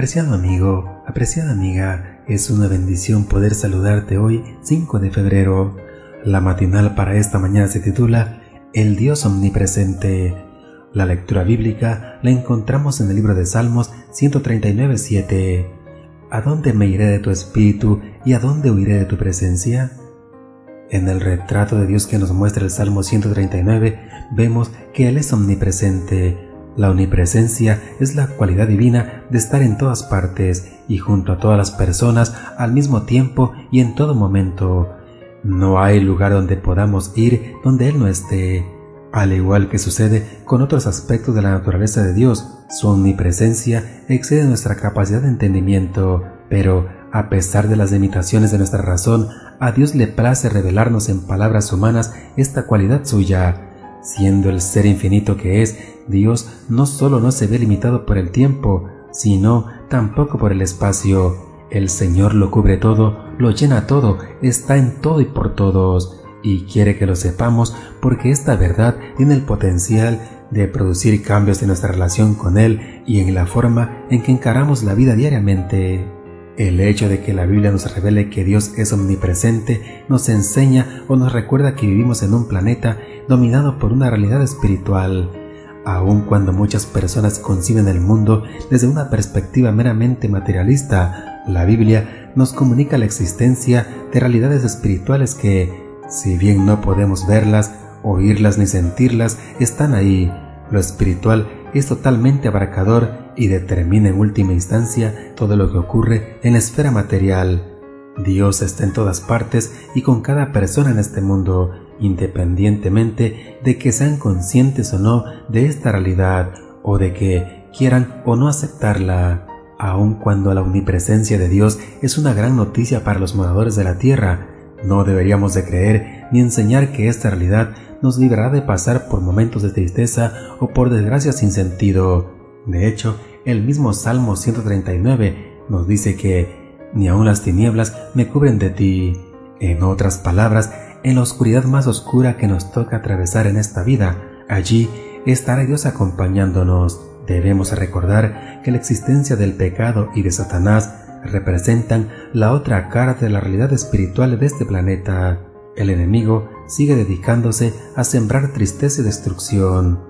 Apreciado amigo, apreciada amiga, es una bendición poder saludarte hoy 5 de febrero. La matinal para esta mañana se titula El Dios Omnipresente. La lectura bíblica la encontramos en el libro de Salmos 139.7. ¿A dónde me iré de tu espíritu y a dónde huiré de tu presencia? En el retrato de Dios que nos muestra el Salmo 139 vemos que Él es omnipresente la omnipresencia es la cualidad divina de estar en todas partes y junto a todas las personas al mismo tiempo y en todo momento. No hay lugar donde podamos ir donde Él no esté. Al igual que sucede con otros aspectos de la naturaleza de Dios, su omnipresencia excede nuestra capacidad de entendimiento, pero a pesar de las limitaciones de nuestra razón, a Dios le place revelarnos en palabras humanas esta cualidad suya. Siendo el ser infinito que es, Dios no solo no se ve limitado por el tiempo, sino tampoco por el espacio. El Señor lo cubre todo, lo llena todo, está en todo y por todos, y quiere que lo sepamos porque esta verdad tiene el potencial de producir cambios en nuestra relación con Él y en la forma en que encaramos la vida diariamente. El hecho de que la Biblia nos revele que Dios es omnipresente nos enseña o nos recuerda que vivimos en un planeta dominado por una realidad espiritual. Aun cuando muchas personas conciben el mundo desde una perspectiva meramente materialista, la Biblia nos comunica la existencia de realidades espirituales que, si bien no podemos verlas, oírlas ni sentirlas, están ahí. Lo espiritual es totalmente abarcador y determina en última instancia todo lo que ocurre en la esfera material. Dios está en todas partes y con cada persona en este mundo, independientemente de que sean conscientes o no de esta realidad o de que quieran o no aceptarla, aun cuando la omnipresencia de Dios es una gran noticia para los moradores de la tierra, no deberíamos de creer ni enseñar que esta realidad nos librará de pasar por momentos de tristeza o por desgracia sin sentido. De hecho, el mismo Salmo 139 nos dice que ni aun las tinieblas me cubren de ti. En otras palabras, en la oscuridad más oscura que nos toca atravesar en esta vida, allí estará Dios acompañándonos. Debemos recordar que la existencia del pecado y de Satanás representan la otra cara de la realidad espiritual de este planeta. El enemigo sigue dedicándose a sembrar tristeza y destrucción.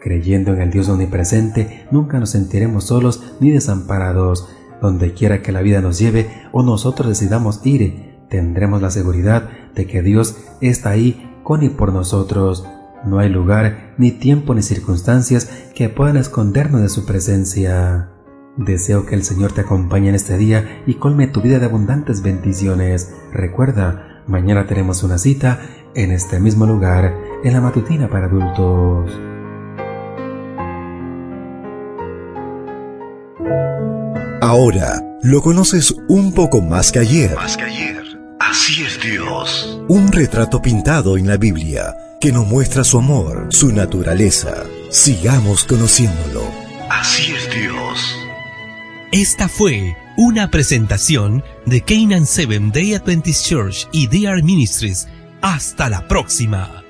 Creyendo en el Dios omnipresente, nunca nos sentiremos solos ni desamparados. Donde quiera que la vida nos lleve o nosotros decidamos ir, tendremos la seguridad de que Dios está ahí con y por nosotros. No hay lugar, ni tiempo, ni circunstancias que puedan escondernos de su presencia. Deseo que el Señor te acompañe en este día y colme tu vida de abundantes bendiciones. Recuerda, mañana tenemos una cita en este mismo lugar, en la matutina para adultos. Ahora lo conoces un poco más que ayer. Más que ayer. Así es Dios. Un retrato pintado en la Biblia que nos muestra su amor, su naturaleza. Sigamos conociéndolo. Así es Dios. Esta fue una presentación de Canaan Seven Day Adventist Church y DR Ministries. Hasta la próxima.